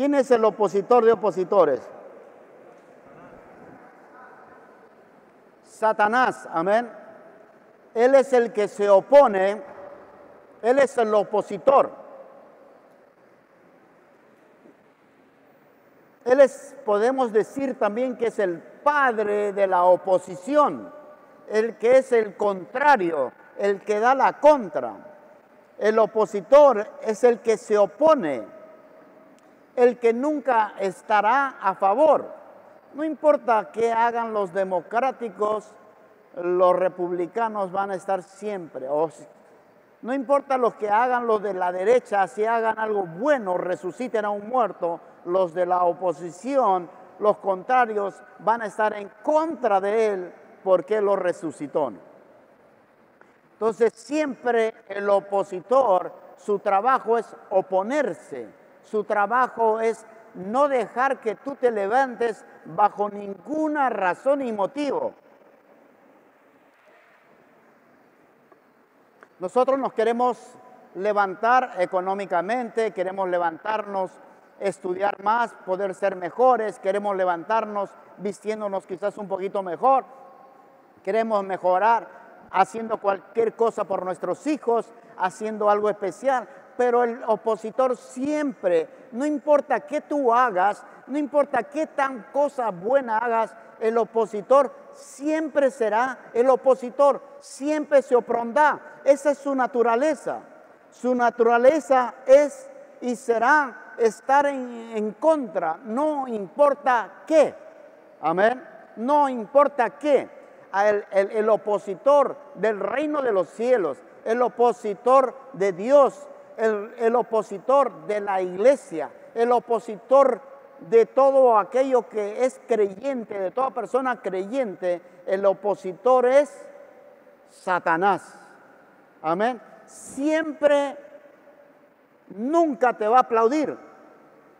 ¿Quién es el opositor de opositores? Satanás, amén. Él es el que se opone, él es el opositor. Él es, podemos decir también que es el padre de la oposición, el que es el contrario, el que da la contra. El opositor es el que se opone, el que nunca estará a favor. No importa qué hagan los democráticos, los republicanos van a estar siempre. no importa lo que hagan los de la derecha, si hagan algo bueno, resuciten a un muerto, los de la oposición, los contrarios, van a estar en contra de él porque lo resucitó. Entonces siempre el opositor, su trabajo es oponerse, su trabajo es no dejar que tú te levantes bajo ninguna razón y motivo. Nosotros nos queremos levantar económicamente, queremos levantarnos, estudiar más, poder ser mejores, queremos levantarnos vistiéndonos quizás un poquito mejor, queremos mejorar haciendo cualquier cosa por nuestros hijos, haciendo algo especial, pero el opositor siempre, no importa qué tú hagas, no importa qué tan cosa buena hagas, el opositor siempre será el opositor, siempre se opondrá. Esa es su naturaleza. Su naturaleza es y será estar en, contra, no importa qué. Amén. No importa qué. El, el opositor del reino de los cielos, el opositor de Dios, el, opositor de la iglesia, el opositor de todo aquello que es creyente, de toda persona creyente, el opositor es Satanás. Amén. Siempre, nunca te va a aplaudir,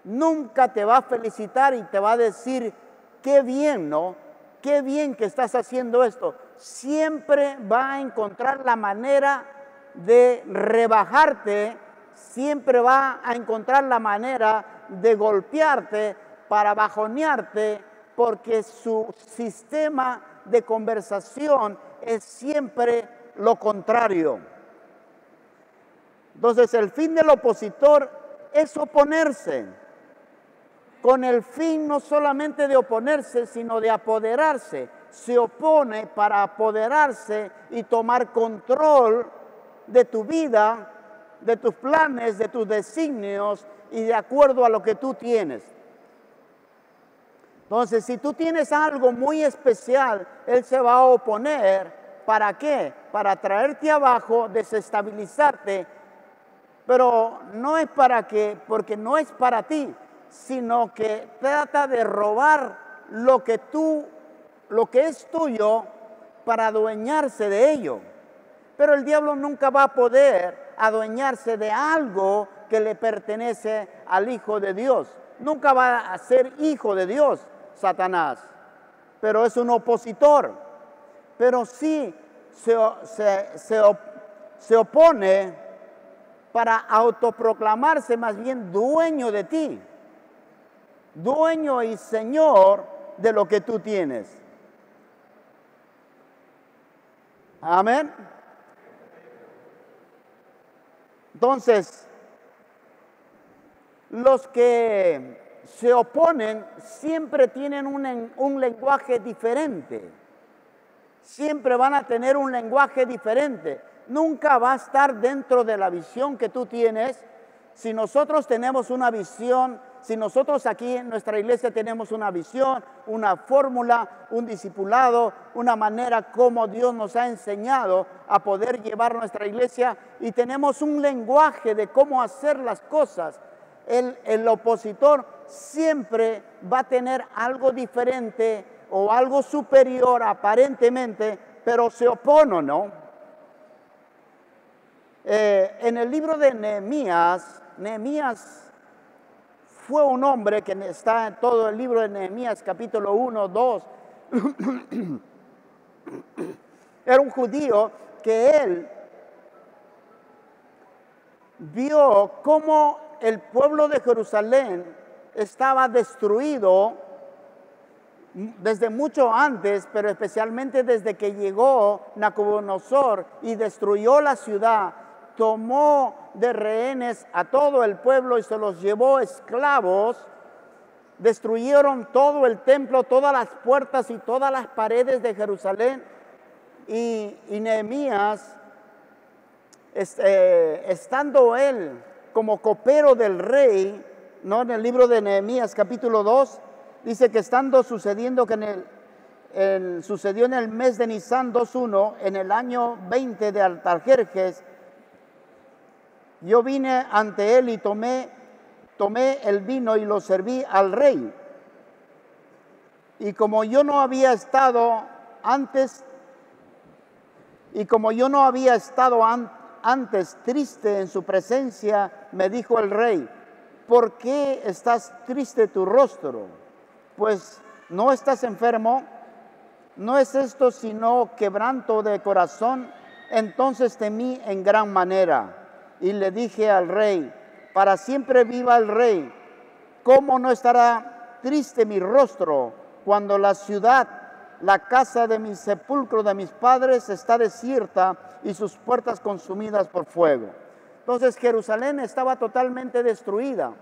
nunca te va a felicitar y te va a decir, qué bien, ¿no? Qué bien que estás haciendo esto. Siempre va a encontrar la manera de rebajarte siempre va a encontrar la manera de golpearte para bajonearte porque su sistema de conversación es siempre lo contrario. Entonces el fin del opositor es oponerse, con el fin no solamente de oponerse, sino de apoderarse. Se opone para apoderarse y tomar control de tu vida de tus planes, de tus designios y de acuerdo a lo que tú tienes. Entonces, si tú tienes algo muy especial, Él se va a oponer. ¿Para qué? Para traerte abajo, desestabilizarte. Pero no es para que, porque no es para ti, sino que trata de robar lo que tú, lo que es tuyo, para adueñarse de ello. Pero el diablo nunca va a poder adueñarse de algo que le pertenece al Hijo de Dios. Nunca va a ser hijo de Dios, Satanás, pero es un opositor. Pero sí se, opone para autoproclamarse más bien dueño de ti, dueño y señor de lo que tú tienes. Amén. Entonces, los que se oponen siempre tienen un, lenguaje diferente. Siempre van a tener un lenguaje diferente. Nunca va a estar dentro de la visión que tú tienes. Si nosotros tenemos una visión si nosotros aquí en nuestra iglesia tenemos una visión, una fórmula, un discipulado, una manera como Dios nos ha enseñado a poder llevar nuestra iglesia y tenemos un lenguaje de cómo hacer las cosas, el, el opositor siempre va a tener algo diferente o algo superior aparentemente, pero se opone, ¿no? Eh, en el libro de Nehemías, Nehemías fue un hombre que está en todo el libro de Nehemías capítulo 1, 2. Era un judío que él vio cómo el pueblo de Jerusalén estaba destruido desde mucho antes, pero especialmente desde que llegó Nabucodonosor y destruyó la ciudad, tomó de rehenes a todo el pueblo y se los llevó esclavos, destruyeron todo el templo, todas las puertas y todas las paredes de Jerusalén. Y, Nehemías, este, estando él como copero del rey, ¿no? en el libro de Nehemías capítulo 2, dice que estando sucediendo que en el, sucedió en el mes de Nisan 2.1, en el año 20 de Altarjerjes, yo vine ante él y tomé, tomé el vino y lo serví al rey. Y como yo no había estado antes, y como yo no había estado antes triste en su presencia, me dijo el rey, ¿por qué estás triste tu rostro? Pues no estás enfermo, no es esto sino quebranto de corazón. Entonces temí en gran manera y le dije al rey, para siempre viva el rey, ¿cómo no estará triste mi rostro cuando la ciudad, la casa de mi sepulcro de mis padres está desierta y sus puertas consumidas por fuego? Entonces Jerusalén estaba totalmente destruida.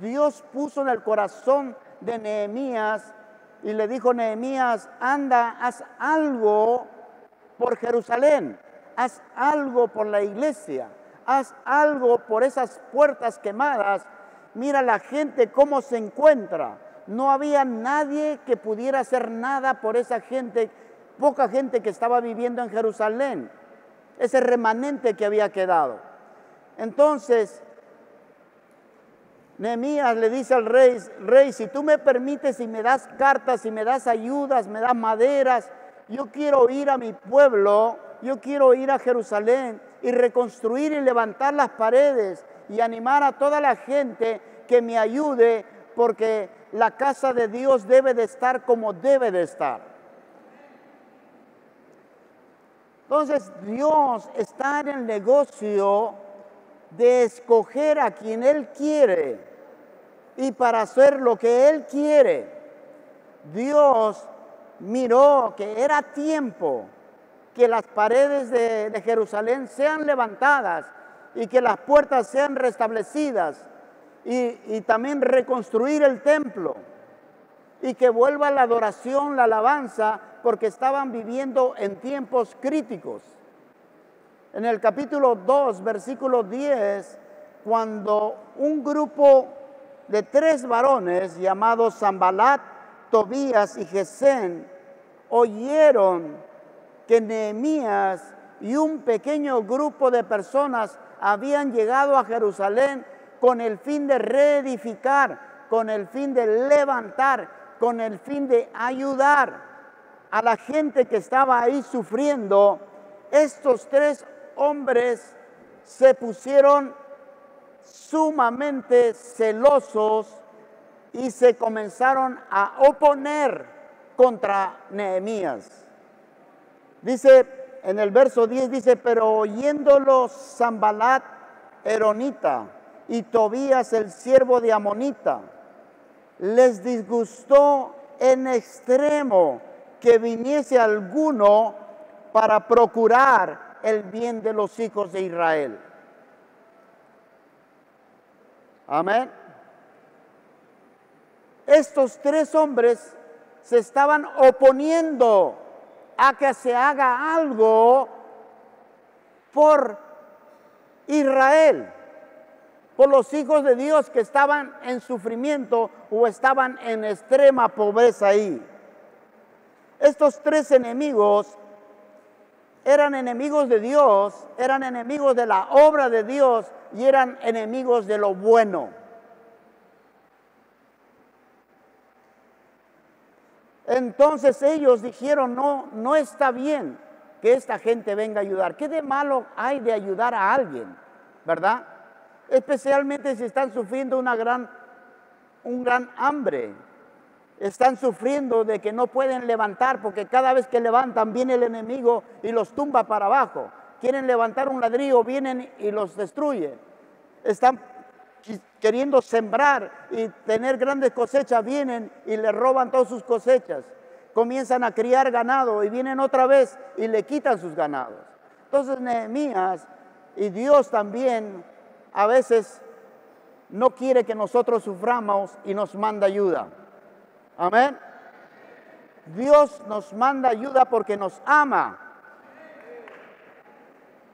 Dios puso en el corazón de Nehemías y le dijo, Nehemías, anda, haz algo por Jerusalén, haz algo por la iglesia haz algo por esas puertas quemadas. Mira la gente cómo se encuentra. No había nadie que pudiera hacer nada por esa gente, poca gente que estaba viviendo en Jerusalén, ese remanente que había quedado. Entonces, Nehemías le dice al rey, rey, si tú me permites y me das cartas y me das ayudas, me das maderas, yo quiero ir a mi pueblo, yo quiero ir a Jerusalén y reconstruir y levantar las paredes y animar a toda la gente que me ayude porque la casa de Dios debe de estar como debe de estar. Entonces Dios está en el negocio de escoger a quien Él quiere y para hacer lo que Él quiere. Dios miró que era tiempo que las paredes de, Jerusalén sean levantadas y que las puertas sean restablecidas y, y también reconstruir el templo y que vuelva la adoración, la alabanza, porque estaban viviendo en tiempos críticos. En el capítulo 2, versículo 10, cuando un grupo de tres varones llamados Zambalat, Tobías y Gesén oyeron que Nehemías y un pequeño grupo de personas habían llegado a Jerusalén con el fin de reedificar, con el fin de levantar, con el fin de ayudar a la gente que estaba ahí sufriendo, estos tres hombres se pusieron sumamente celosos y se comenzaron a oponer contra Nehemías. Dice en el verso 10, dice, pero oyéndolo Zambalat Eronita y Tobías el siervo de Amonita, les disgustó en extremo que viniese alguno para procurar el bien de los hijos de Israel. Amén. Estos tres hombres se estaban oponiendo a que se haga algo por Israel, por los hijos de Dios que estaban en sufrimiento o estaban en extrema pobreza ahí. Estos tres enemigos eran enemigos de Dios, eran enemigos de la obra de Dios y eran enemigos de lo bueno. Entonces ellos dijeron, no, no está bien que esta gente venga a ayudar. ¿Qué de malo hay de ayudar a alguien? ¿Verdad? Especialmente si están sufriendo una gran, un gran hambre. Están sufriendo de que no pueden levantar porque cada vez que levantan viene el enemigo y los tumba para abajo. Quieren levantar un ladrillo, vienen y los destruye. Están queriendo sembrar y tener grandes cosechas, vienen y le roban todas sus cosechas. Comienzan a criar ganado y vienen otra vez y le quitan sus ganados. Entonces Nehemías y Dios también a veces no quiere que nosotros suframos y nos manda ayuda. Amén. Dios nos manda ayuda porque nos ama.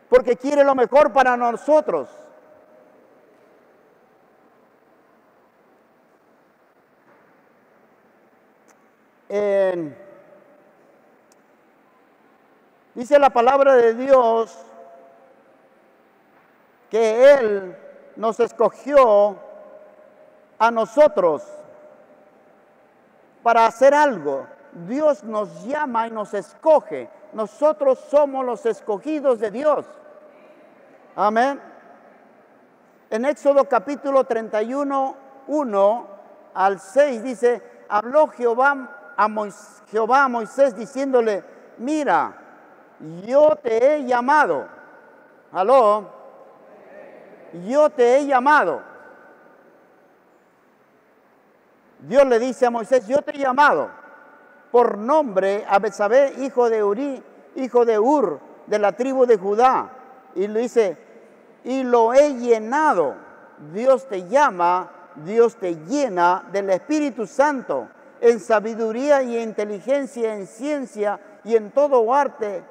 Porque quiere lo mejor para nosotros. Dice la palabra de Dios que Él nos escogió a nosotros para hacer algo. Dios nos llama y nos escoge. Nosotros somos los escogidos de Dios. Amén. En Éxodo capítulo 31, 1 al 6 dice, habló Jehová a, Jehová a Moisés diciéndole, mira, yo te he llamado. Aló yo te he llamado. Dios le dice a Moisés, yo te he llamado por nombre a Betsabé, hijo de Uri, hijo de Ur, de la tribu de Judá. Y le dice, y lo he llenado. Dios te llama, Dios te llena del Espíritu Santo, en sabiduría y inteligencia, en ciencia y en todo arte.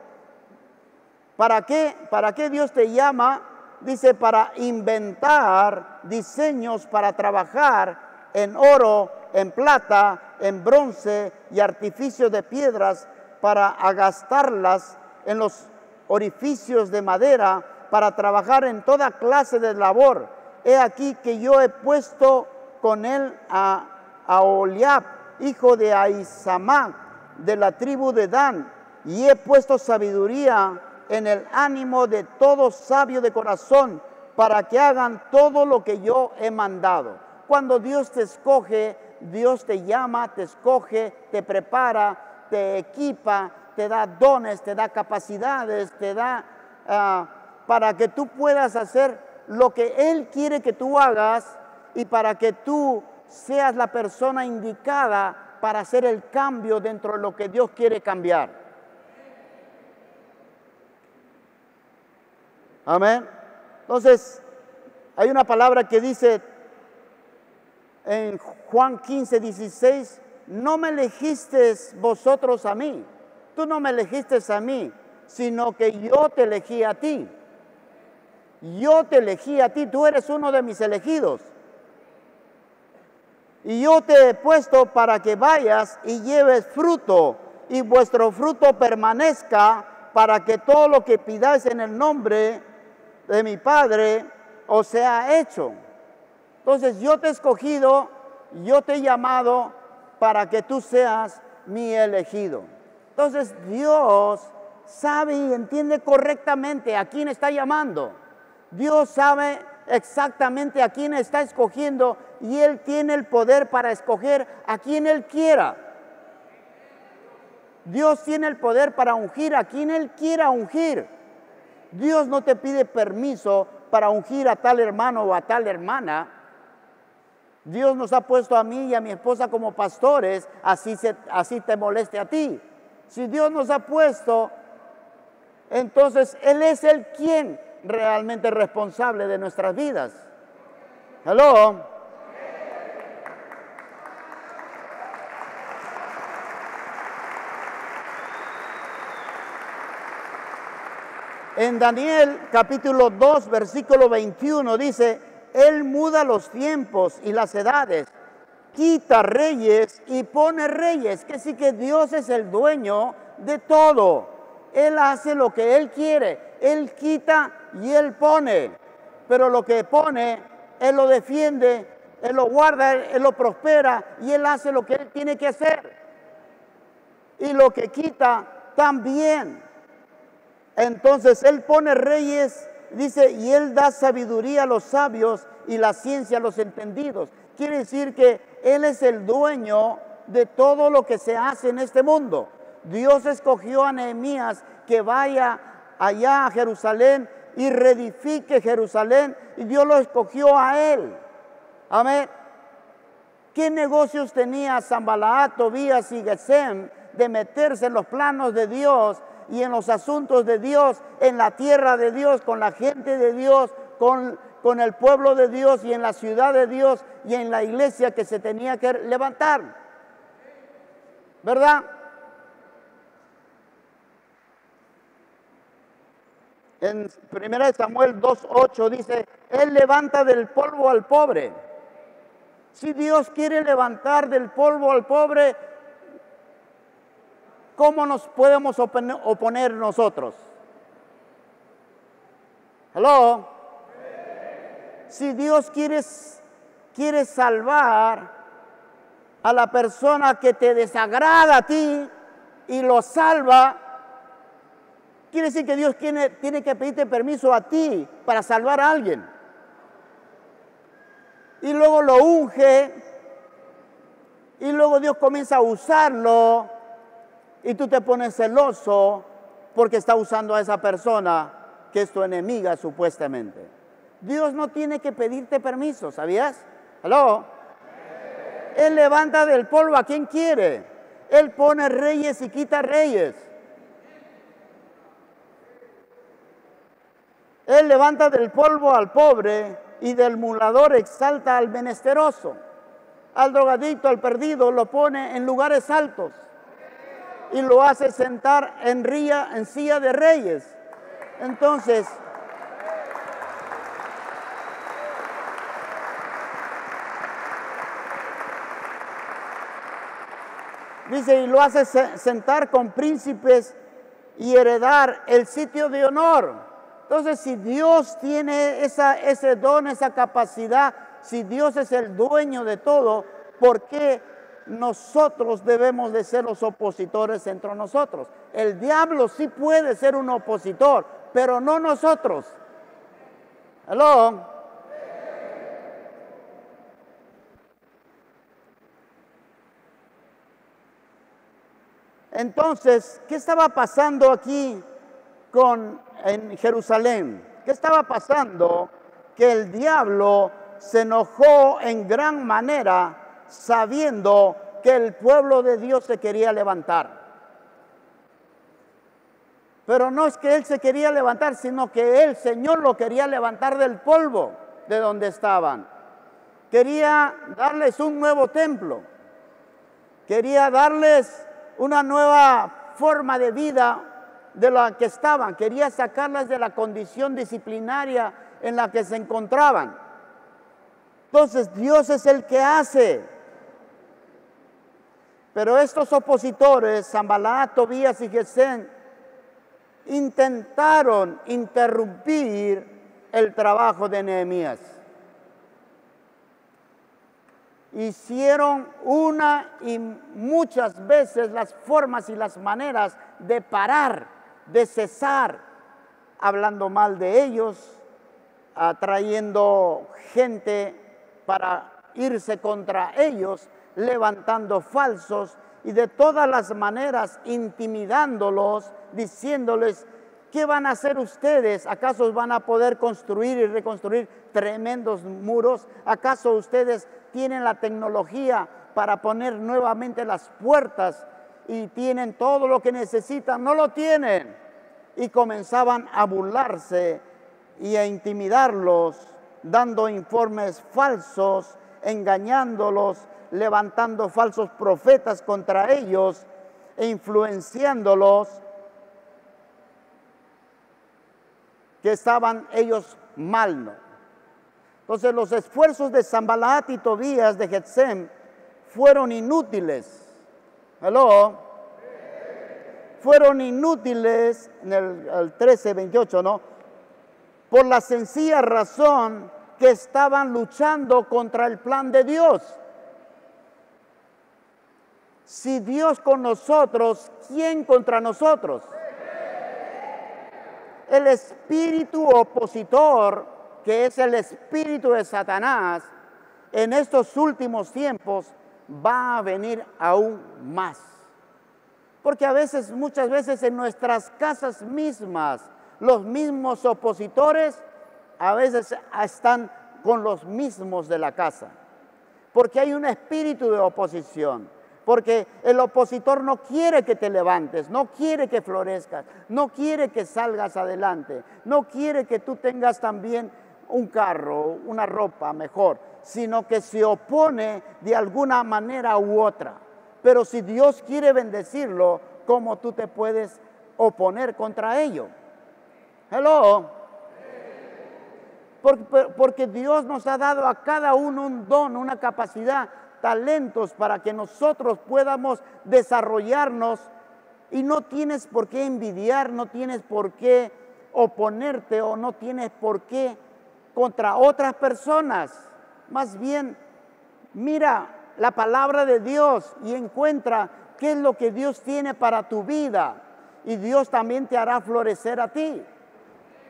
¿Para qué? ¿Para qué Dios te llama? dice, para inventar diseños para trabajar en oro, en plata, en bronce y artificios de piedras para agastarlas en los orificios de madera, para trabajar en toda clase de labor. He aquí que yo he puesto con él a, a Oliab, hijo de Aizamac, de la tribu de Dan, y he puesto sabiduría en el ánimo de todo sabio de corazón para que hagan todo lo que yo he mandado. Cuando Dios te escoge, Dios te llama, te escoge, te prepara, te equipa, te da dones, te da capacidades, te da ah, para que tú puedas hacer lo que Él quiere que tú hagas y para que tú seas la persona indicada para hacer el cambio dentro de lo que Dios quiere cambiar. Amén. Entonces, hay una palabra que dice en Juan 15, 16, no me elegiste vosotros a mí, tú no me elegiste a mí, sino que yo te elegí a ti. Yo te elegí a ti, tú eres uno de mis elegidos. Y yo te he puesto para que vayas y lleves fruto y vuestro fruto permanezca para que todo lo que pidáis en el nombre de mi Padre o sea hecho. Entonces yo te he escogido, yo te he llamado para que tú seas mi elegido. Entonces Dios sabe y entiende correctamente a quién está llamando. Dios sabe exactamente a quién está escogiendo y Él tiene el poder para escoger a quien Él quiera. Dios tiene el poder para ungir a quien Él quiera ungir. Dios no te pide permiso para ungir a tal hermano o a tal hermana. Dios nos ha puesto a mí y a mi esposa como pastores, así, así te moleste a ti. Si Dios nos ha puesto, entonces Él es el quien realmente responsable de nuestras vidas. Hello. En Daniel capítulo 2, versículo 21 dice, Él muda los tiempos y las edades, quita reyes y pone reyes, que sí que Dios es el dueño de todo. Él hace lo que Él quiere, Él quita y Él pone, pero lo que pone, Él lo defiende, Él lo guarda, Él lo prospera y Él hace lo que Él tiene que hacer. Y lo que quita también. Entonces Él pone reyes, dice, y Él da sabiduría a los sabios y la ciencia a los entendidos. Quiere decir que Él es el dueño de todo lo que se hace en este mundo. Dios escogió a Nehemías que vaya allá a Jerusalén y reedifique Jerusalén y Dios lo escogió a Él. Amén. ¿Qué negocios tenía Zambalaat, Tobías y Gesem de meterse en los planos de Dios y en los asuntos de Dios, en la tierra de Dios, con la gente de Dios, con, con el pueblo de Dios y en la ciudad de Dios y en la iglesia que se tenía que levantar? ¿Verdad? En 1 Samuel 2.8 dice, Él levanta del polvo al pobre. Si Dios quiere levantar del polvo al pobre, ¿cómo nos podemos oponer nosotros? Hello. Si Dios quiere, quiere salvar a la persona que te desagrada a ti y lo salva, Quiere decir que Dios tiene, tiene que pedirte permiso a ti para salvar a alguien. Y luego lo unge. Y luego Dios comienza a usarlo. Y tú te pones celoso porque está usando a esa persona que es tu enemiga supuestamente. Dios no tiene que pedirte permiso, ¿sabías? ¿Aló? Él levanta del polvo a quien quiere. Él pone reyes y quita reyes. Él levanta del polvo al pobre y del mulador exalta al menesteroso. Al drogadicto, al perdido, lo pone en lugares altos y lo hace sentar en, ría, en silla de reyes. Entonces, dice, y lo hace sentar con príncipes y heredar el sitio de honor. Entonces, si Dios tiene ese don, esa capacidad, si Dios es el dueño de todo, ¿por qué nosotros debemos de ser los opositores entre nosotros? El diablo sí puede ser un opositor, pero no nosotros. ¿Aló? Entonces, ¿qué estaba pasando aquí con en Jerusalén. ¿Qué estaba pasando? Que el diablo se enojó en gran manera sabiendo que el pueblo de Dios se quería levantar. Pero no es que él se quería levantar, sino que el Señor lo quería levantar del polvo de donde estaban. Quería darles un nuevo templo. Quería darles una nueva forma de vida de la que estaban, quería sacarlas de la condición disciplinaria en la que se encontraban. Entonces Dios es el que hace. Pero estos opositores, Zambalá, Tobías y Gesén, intentaron interrumpir el trabajo de Nehemías. Hicieron una y muchas veces las formas y las maneras de parar de cesar hablando mal de ellos, atrayendo gente para irse contra ellos, levantando falsos y de todas las maneras intimidándolos, diciéndoles, ¿qué van a hacer ustedes? ¿Acaso van a poder construir y reconstruir tremendos muros? ¿Acaso ustedes tienen la tecnología para poner nuevamente las puertas y tienen todo lo que necesitan, no lo tienen. Y comenzaban a burlarse y a intimidarlos, dando informes falsos, engañándolos, levantando falsos profetas contra ellos e influenciándolos que estaban ellos mal. Entonces los esfuerzos de Zambalat y Tobías de Getsem fueron inútiles Hello. Fueron inútiles en el, 13, 28, ¿no? Por la sencilla razón que estaban luchando contra el plan de Dios. Si Dios con nosotros, ¿quién contra nosotros? El espíritu opositor, que es el espíritu de Satanás, en estos últimos tiempos va a venir aún más. Porque a veces, muchas veces en nuestras casas mismas, los mismos opositores a veces están con los mismos de la casa. Porque hay un espíritu de oposición. Porque el opositor no quiere que te levantes, no quiere que florezcas, no quiere que salgas adelante, no quiere que tú tengas también un carro, una ropa mejor, sino que se opone de alguna manera u otra. Pero si Dios quiere bendecirlo, ¿cómo tú te puedes oponer contra ello? Hello. Porque, Dios nos ha dado a cada uno un don, una capacidad, talentos para que nosotros podamos desarrollarnos y no tienes por qué envidiar, no tienes por qué oponerte o no tienes por qué contra otras personas. Más bien, mira la palabra de Dios y encuentra qué es lo que Dios tiene para tu vida. Y Dios también te hará florecer a ti.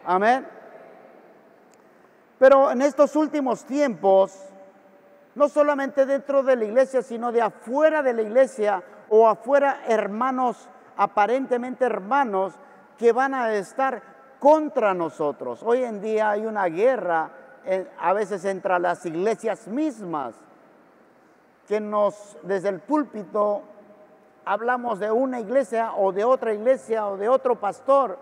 Amén. Pero en estos últimos tiempos, no solamente dentro de la iglesia, sino de afuera de la iglesia o afuera hermanos, aparentemente hermanos, que van a estar contra nosotros. Hoy en día hay una guerra a veces entre las iglesias mismas, que nos, desde el púlpito, hablamos de una iglesia o de otra iglesia o de otro pastor,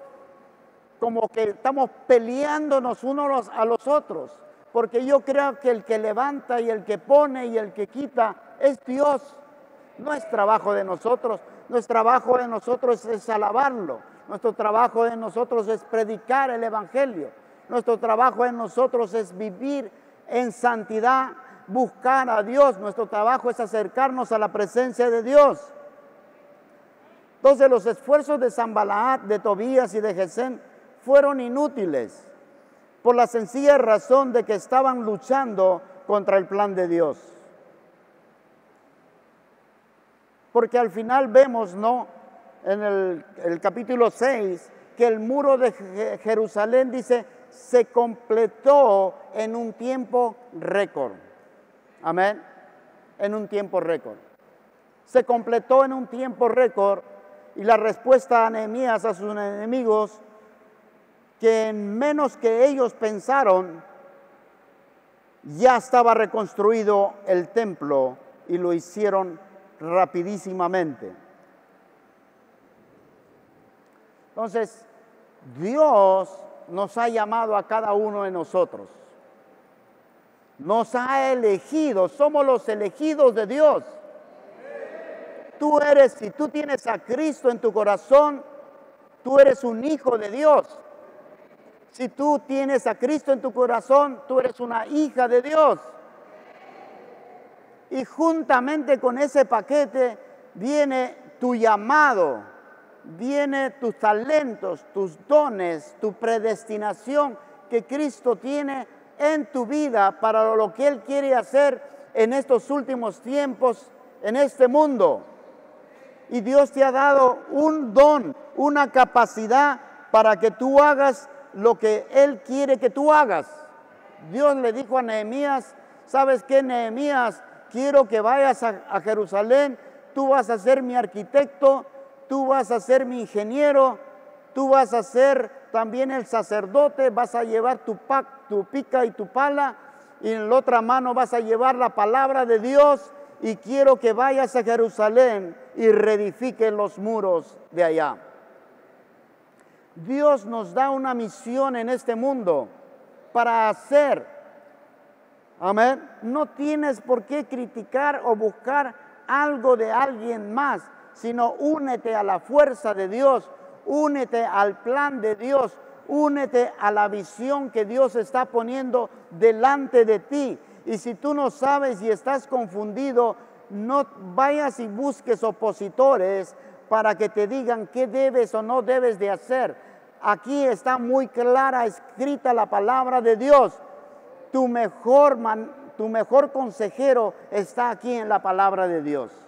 como que estamos peleándonos unos a los otros, porque yo creo que el que levanta y el que pone y el que quita es Dios, no es trabajo de nosotros, nuestro trabajo de nosotros es alabarlo, nuestro trabajo de nosotros es predicar el Evangelio, nuestro trabajo en nosotros es vivir en santidad, buscar a Dios. Nuestro trabajo es acercarnos a la presencia de Dios. Entonces los esfuerzos de Zambalaat, de Tobías y de Gesén fueron inútiles por la sencilla razón de que estaban luchando contra el plan de Dios. Porque al final vemos, ¿no? En el, el capítulo 6, que el muro de Jerusalén dice, se completó en un tiempo récord. Amén. En un tiempo récord. Se completó en un tiempo récord y la respuesta a Nehemías a sus enemigos, que en menos que ellos pensaron, ya estaba reconstruido el templo y lo hicieron rapidísimamente. Entonces, Dios nos ha llamado a cada uno de nosotros. Nos ha elegido, somos los elegidos de Dios. Tú eres, si tú tienes a Cristo en tu corazón, tú eres un hijo de Dios. Si tú tienes a Cristo en tu corazón, tú eres una hija de Dios. Y juntamente con ese paquete viene tu llamado viene tus talentos, tus dones, tu predestinación que Cristo tiene en tu vida para lo que Él quiere hacer en estos últimos tiempos, en este mundo. Y Dios te ha dado un don, una capacidad para que tú hagas lo que Él quiere que tú hagas. Dios le dijo a Nehemías, ¿sabes qué, Nehemías? Quiero que vayas a, a Jerusalén, tú vas a ser mi arquitecto, tú vas a ser mi ingeniero, tú vas a ser también el sacerdote, vas a llevar tu, tu pica y tu pala, y en la otra mano vas a llevar la palabra de Dios, y quiero que vayas a Jerusalén y reedifique los muros de allá. Dios nos da una misión en este mundo para hacer. Amén. No tienes por qué criticar o buscar algo de alguien más sino únete a la fuerza de Dios, únete al plan de Dios, únete a la visión que Dios está poniendo delante de ti. Y si tú no sabes y estás confundido, no vayas y busques opositores para que te digan qué debes o no debes de hacer. Aquí está muy clara escrita la palabra de Dios. Tu mejor, tu mejor consejero está aquí en la palabra de Dios.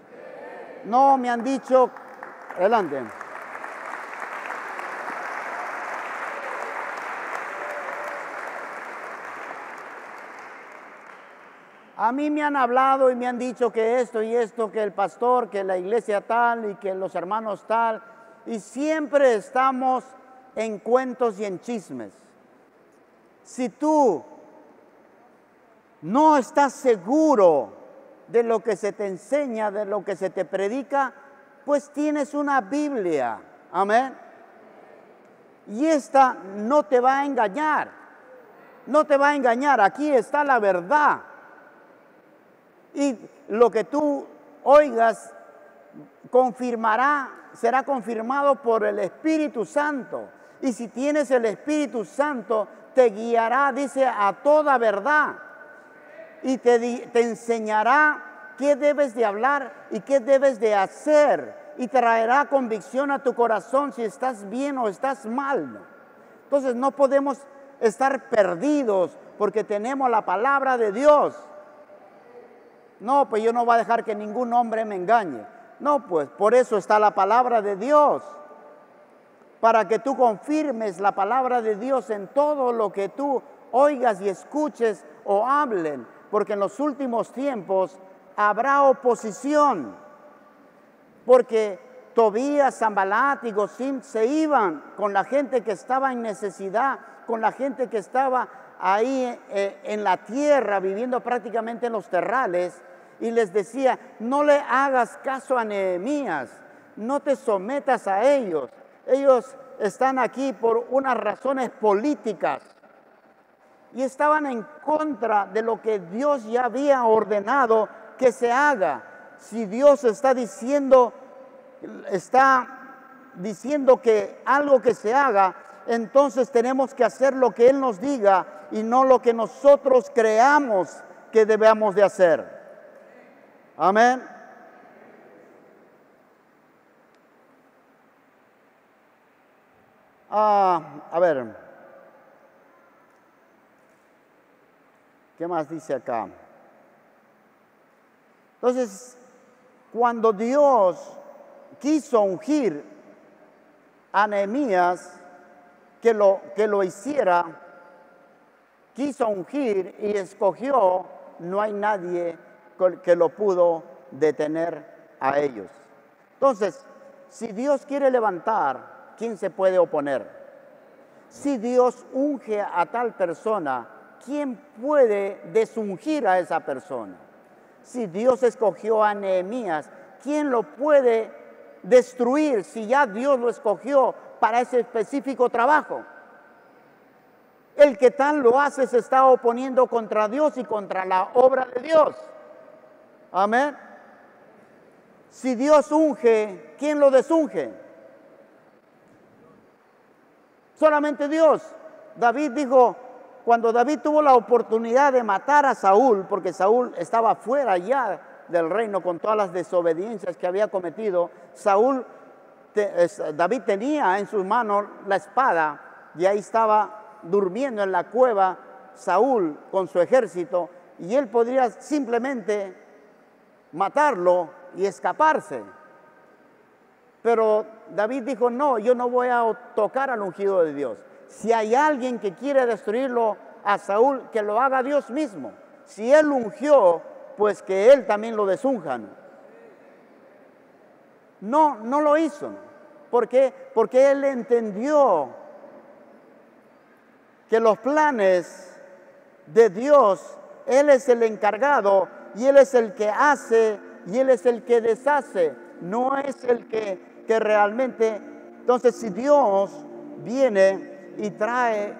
No, me han dicho, adelante. A mí me han hablado y me han dicho que esto y esto, que el pastor, que la iglesia tal y que los hermanos tal. Y siempre estamos en cuentos y en chismes. Si tú no estás seguro de lo que se te enseña, de lo que se te predica, pues tienes una Biblia. Amén. Y esta no te va a engañar. No te va a engañar. Aquí está la verdad. Y lo que tú oigas confirmará, será confirmado por el Espíritu Santo. Y si tienes el Espíritu Santo, te guiará, dice, a toda verdad. Y te, te enseñará qué debes de hablar y qué debes de hacer y traerá convicción a tu corazón si estás bien o estás mal. Entonces no podemos estar perdidos porque tenemos la palabra de Dios. No, pues yo no voy a dejar que ningún hombre me engañe. No, pues por eso está la palabra de Dios. Para que tú confirmes la palabra de Dios en todo lo que tú oigas y escuches o hablen. Porque en los últimos tiempos habrá oposición porque Tobías, Zambalat y Gosim se iban con la gente que estaba en necesidad, con la gente que estaba ahí eh, en la tierra, viviendo prácticamente en los terrales, y les decía, no le hagas caso a Nehemías, no te sometas a ellos. Ellos están aquí por unas razones políticas y estaban en contra de lo que Dios ya había ordenado que se haga si Dios está diciendo, está diciendo que algo que se haga, entonces tenemos que hacer lo que Él nos diga y no lo que nosotros creamos que debemos de hacer. Amén. Ah, a ver, ¿qué más dice acá? Entonces, cuando Dios quiso ungir a Nehemías que lo, que lo hiciera, quiso ungir y escogió, no hay nadie que lo pudo detener a ellos. Entonces, si Dios quiere levantar, ¿quién se puede oponer? Si Dios unge a tal persona, ¿quién puede desungir a esa persona? si Dios escogió a Nehemías? ¿Quién lo puede destruir si ya Dios lo escogió para ese específico trabajo? El que tal lo hace se está oponiendo contra Dios y contra la obra de Dios. Amén. Si Dios unge, ¿quién lo desunge? Solamente Dios. David dijo, cuando David tuvo la oportunidad de matar a Saúl, porque Saúl estaba fuera ya del reino con todas las desobediencias que había cometido, Saúl, David tenía en sus manos la espada y ahí estaba durmiendo en la cueva Saúl con su ejército y él podría simplemente matarlo y escaparse. Pero David dijo, no, yo no voy a tocar al ungido de Dios. Si hay alguien que quiere destruirlo a Saúl, que lo haga Dios mismo. Si él ungió, pues que él también lo desunjan. No, no lo hizo. ¿Por qué? Porque él entendió que los planes de Dios, Él es el encargado y Él es el que hace y Él es el que deshace, no es el que, que realmente... Entonces, si Dios viene y trae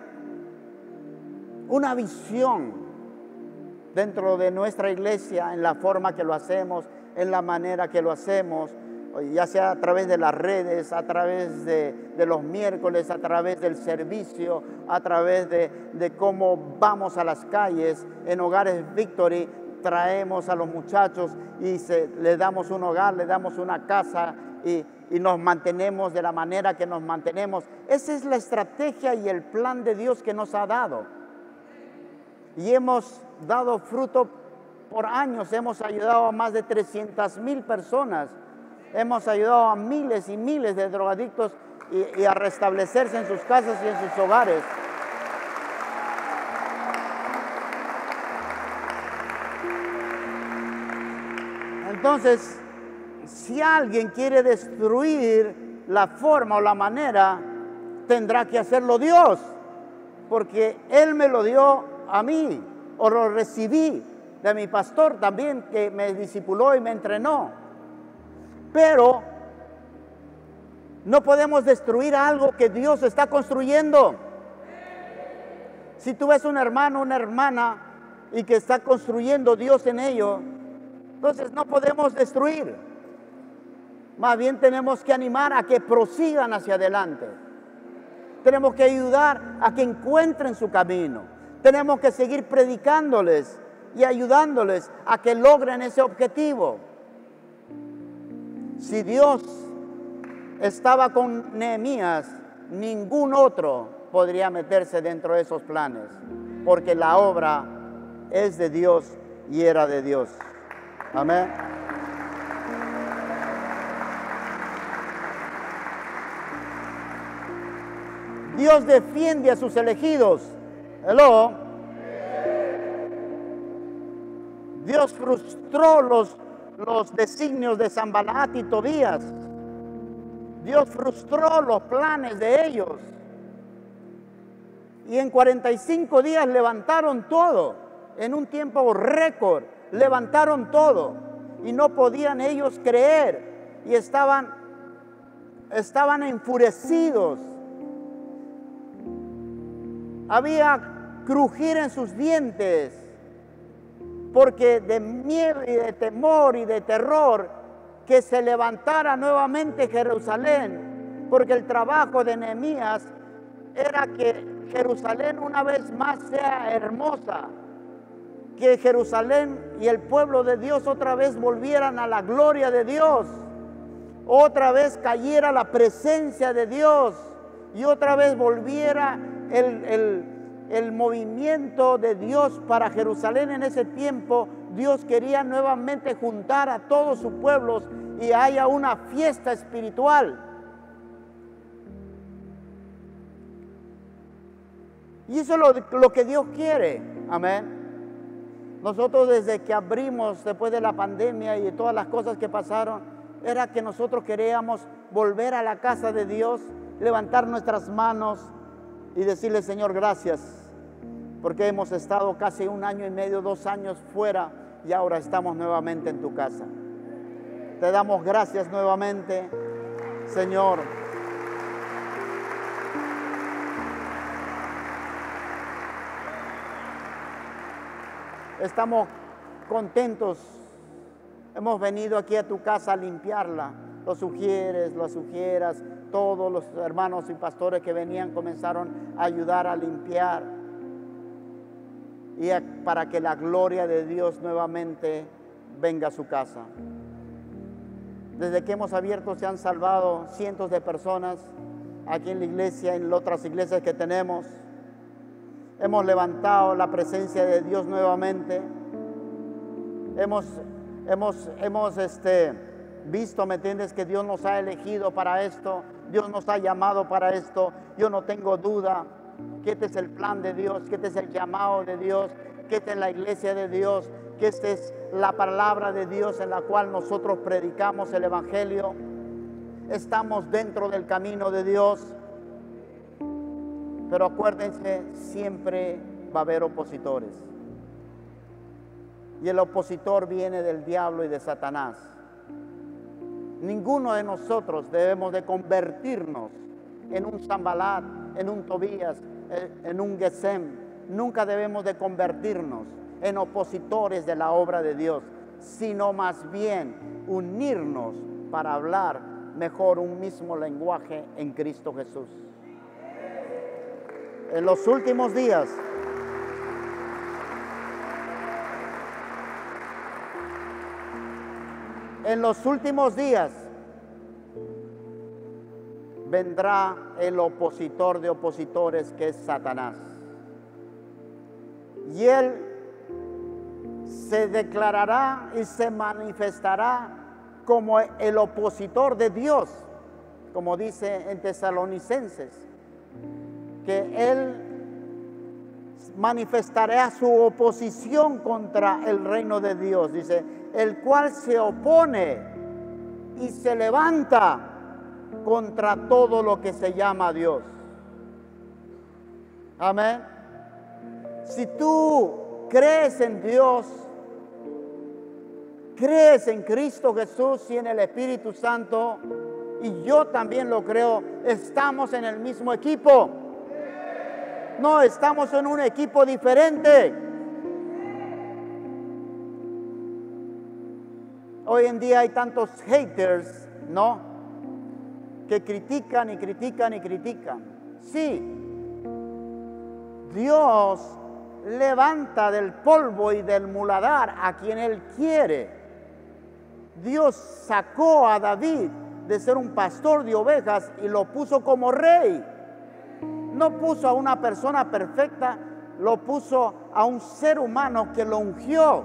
una visión dentro de nuestra iglesia en la forma que lo hacemos, en la manera que lo hacemos, ya sea a través de las redes, a través de, los miércoles, a través del servicio, a través de, cómo vamos a las calles. En Hogares Victory traemos a los muchachos y se, les damos un hogar, le damos una casa y, nos mantenemos de la manera que nos mantenemos. Esa es la estrategia y el plan de Dios que nos ha dado. Y hemos dado fruto por años, hemos ayudado a más de 300 mil personas, hemos ayudado a miles y miles de drogadictos y a restablecerse en sus casas y en sus hogares. Entonces, si alguien quiere destruir la forma o la manera, tendrá que hacerlo Dios, porque Él me lo dio a mí. o lo recibí de mi pastor también que me discipuló y me entrenó. Pero no podemos destruir algo que Dios está construyendo. Si tú ves un hermano, una hermana y que está construyendo Dios en ello, entonces no podemos destruir. Más bien tenemos que animar a que prosigan hacia adelante. Tenemos que ayudar a que encuentren su camino. Tenemos que seguir predicándoles y ayudándoles a que logren ese objetivo. Si Dios estaba con Nehemías, ningún otro podría meterse dentro de esos planes, porque la obra es de Dios y era de Dios. Amén. Dios defiende a sus elegidos. Hello. Dios frustró los, los designios de Zambalat y Tobías. Dios frustró los planes de ellos. Y en 45 días levantaron todo. En un tiempo récord, levantaron todo. Y no podían ellos creer. Y estaban, estaban enfurecidos había crujir en sus dientes, porque de miedo y de temor y de terror que se levantara nuevamente Jerusalén, porque el trabajo de Nehemías era que Jerusalén una vez más sea hermosa, que Jerusalén y el pueblo de Dios otra vez volvieran a la gloria de Dios, otra vez cayera la presencia de Dios y otra vez volviera el, movimiento de Dios para Jerusalén en ese tiempo, Dios quería nuevamente juntar a todos sus pueblos y haya una fiesta espiritual. Y eso es lo, lo, que Dios quiere. Amén. Nosotros desde que abrimos después de la pandemia y todas las cosas que pasaron, era que nosotros queríamos volver a la casa de Dios, levantar nuestras manos y decirle, Señor, gracias, porque hemos estado casi un año y medio, dos años fuera y ahora estamos nuevamente en tu casa. Te damos gracias nuevamente, Señor. Estamos contentos. Hemos venido aquí a tu casa a limpiarla. Los sugieres, las sugieras, todos los hermanos y pastores que venían comenzaron a ayudar a limpiar y para que la gloria de Dios nuevamente venga a su casa. Desde que hemos abierto se han salvado cientos de personas aquí en la iglesia, en otras iglesias que tenemos. Hemos levantado la presencia de Dios nuevamente. Hemos, hemos, hemos este, visto, ¿me entiendes? Que Dios nos ha elegido para esto. Dios nos ha llamado para esto. Yo no tengo duda que este es el plan de Dios, que este es el llamado de Dios, que esta es la iglesia de Dios, que esta es la palabra de Dios en la cual nosotros predicamos el Evangelio. Estamos dentro del camino de Dios. Pero acuérdense, siempre va a haber opositores. Y el opositor viene del diablo y de Satanás. Ninguno de nosotros debemos de convertirnos en un Zambalat, en un Tobías, eh, en un Gesem. Nunca debemos de convertirnos en opositores de la obra de Dios, sino más bien unirnos para hablar mejor un mismo lenguaje en Cristo Jesús. En los últimos días en los últimos días vendrá el opositor de opositores que es Satanás. Y él se declarará y se manifestará como el opositor de Dios, como dice en Tesalonicenses, que él manifestará su oposición contra el reino de Dios. Dice, el cual se opone y se levanta contra todo lo que se llama Dios. Amén. Si tú crees en Dios, crees en Cristo Jesús y en el Espíritu Santo, y yo también lo creo, estamos en el mismo equipo. No, estamos en un equipo diferente. Hoy en día hay tantos haters, ¿no? Que critican y critican y critican. Sí, Dios levanta del polvo y del muladar a quien Él quiere. Dios sacó a David de ser un pastor de ovejas y lo puso como rey. No puso a una persona perfecta, lo puso a un ser humano que lo ungió.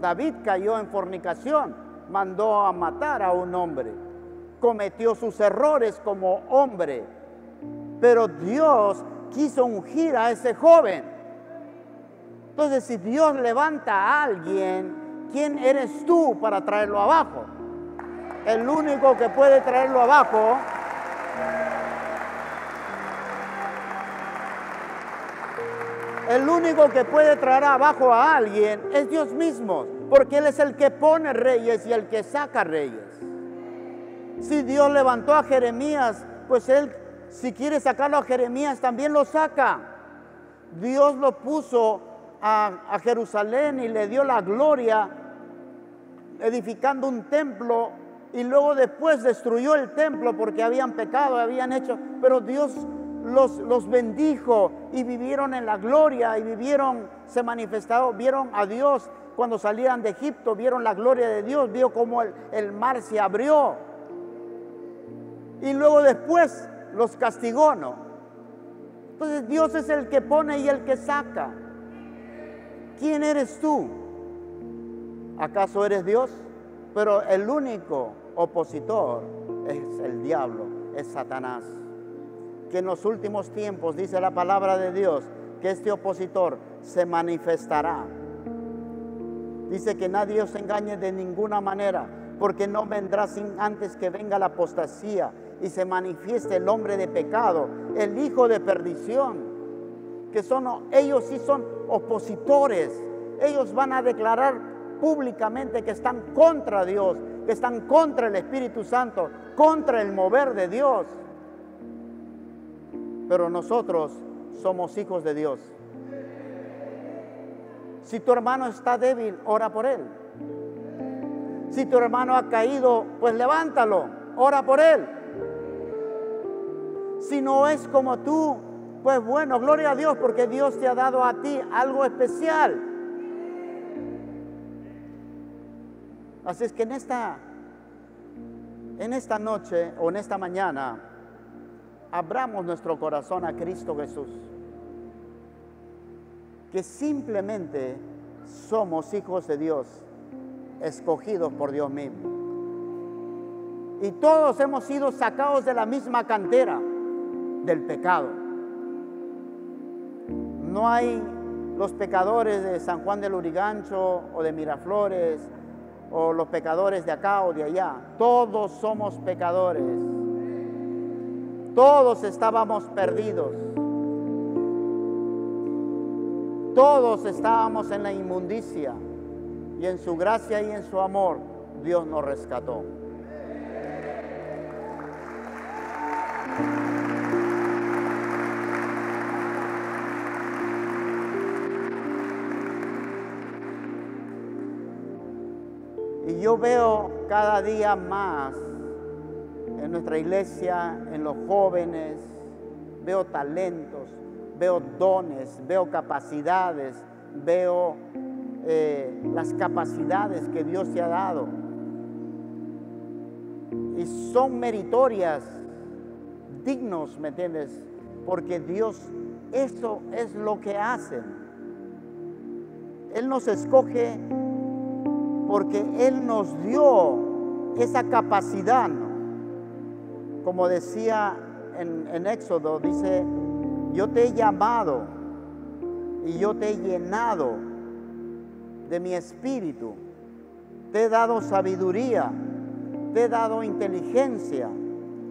David cayó en fornicación, mandó a matar a un hombre, cometió sus errores como hombre, pero Dios quiso ungir a ese joven. Entonces, si Dios levanta a alguien, ¿quién eres tú para traerlo abajo? El único que puede traerlo abajo El único que puede traer abajo a alguien es Dios mismo, porque Él es el que pone reyes y el que saca reyes. Si Dios levantó a Jeremías, pues Él, si quiere sacarlo a Jeremías, también lo saca. Dios lo puso a, Jerusalén y le dio la gloria edificando un templo y luego después destruyó el templo porque habían pecado, habían hecho, pero Dios los, los bendijo y vivieron en la gloria y vivieron, se manifestaron, vieron a Dios cuando salían de Egipto, vieron la gloria de Dios, vio cómo el, el mar se abrió. Y luego después los castigó, ¿no? Entonces Dios es el que pone y el que saca. ¿Quién eres tú? ¿Acaso eres Dios? Pero el único opositor es el diablo, es Satanás que en los últimos tiempos, dice la palabra de Dios, que este opositor se manifestará. Dice que nadie os engañe de ninguna manera, porque no vendrá sin antes que venga la apostasía y se manifieste el hombre de pecado, el hijo de perdición. Que son ellos sí son opositores. Ellos van a declarar públicamente que están contra Dios, que están contra el Espíritu Santo, contra el mover de Dios pero nosotros somos hijos de Dios. Si tu hermano está débil, ora por él. Si tu hermano ha caído, pues levántalo, ora por él. Si no es como tú, pues bueno, gloria a Dios porque Dios te ha dado a ti algo especial. Así es que en esta en esta noche o en esta mañana abramos nuestro corazón a Cristo Jesús. Que simplemente somos hijos de Dios, escogidos por Dios mismo. Y todos hemos sido sacados de la misma cantera del pecado. No hay los pecadores de San Juan del Urigancho o de Miraflores o los pecadores de acá o de allá. Todos somos pecadores. Todos estábamos perdidos. Todos estábamos en la inmundicia y en su gracia y en su amor Dios nos rescató. Y yo veo cada día más en nuestra iglesia, en los jóvenes, veo talentos, veo dones, veo capacidades, veo eh, las capacidades que Dios te ha dado. Y son meritorias, dignos, ¿me entiendes? Porque Dios, eso es lo que hace. Él nos escoge porque Él nos dio esa capacidad como decía en, Éxodo, dice, yo te he llamado y yo te he llenado de mi espíritu, te he dado sabiduría, te he dado inteligencia,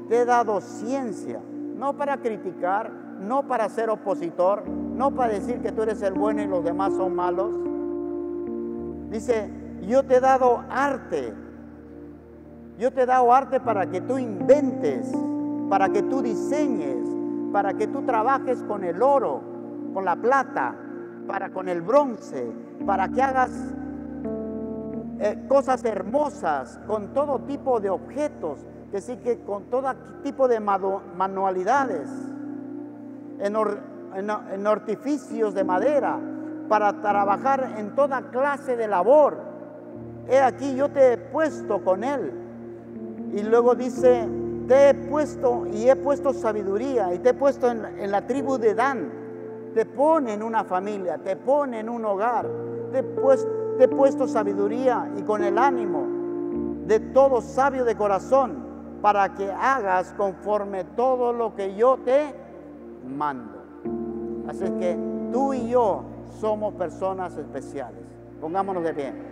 te he dado ciencia, no para criticar, no para ser opositor, no para decir que tú eres el bueno y los demás son malos, Dice, yo te he dado arte. Yo te he dado arte para que tú inventes, para que tú diseñes, para que tú trabajes con el oro, con la plata, para con el bronce, para que hagas eh, cosas hermosas, con todo tipo de objetos, que sí que con todo tipo de manualidades, en, en artificios de madera, para trabajar en toda clase de labor. He aquí yo te he puesto con él. Y luego dice, te he puesto y he puesto sabiduría y te he puesto en, la tribu de Dan. Te pone en una familia, te pone en un hogar. Te te he puesto sabiduría y con el ánimo de todo sabio de corazón para que hagas conforme todo lo que yo te mando. Así es que tú y yo somos personas especiales. Pongámonos de pie.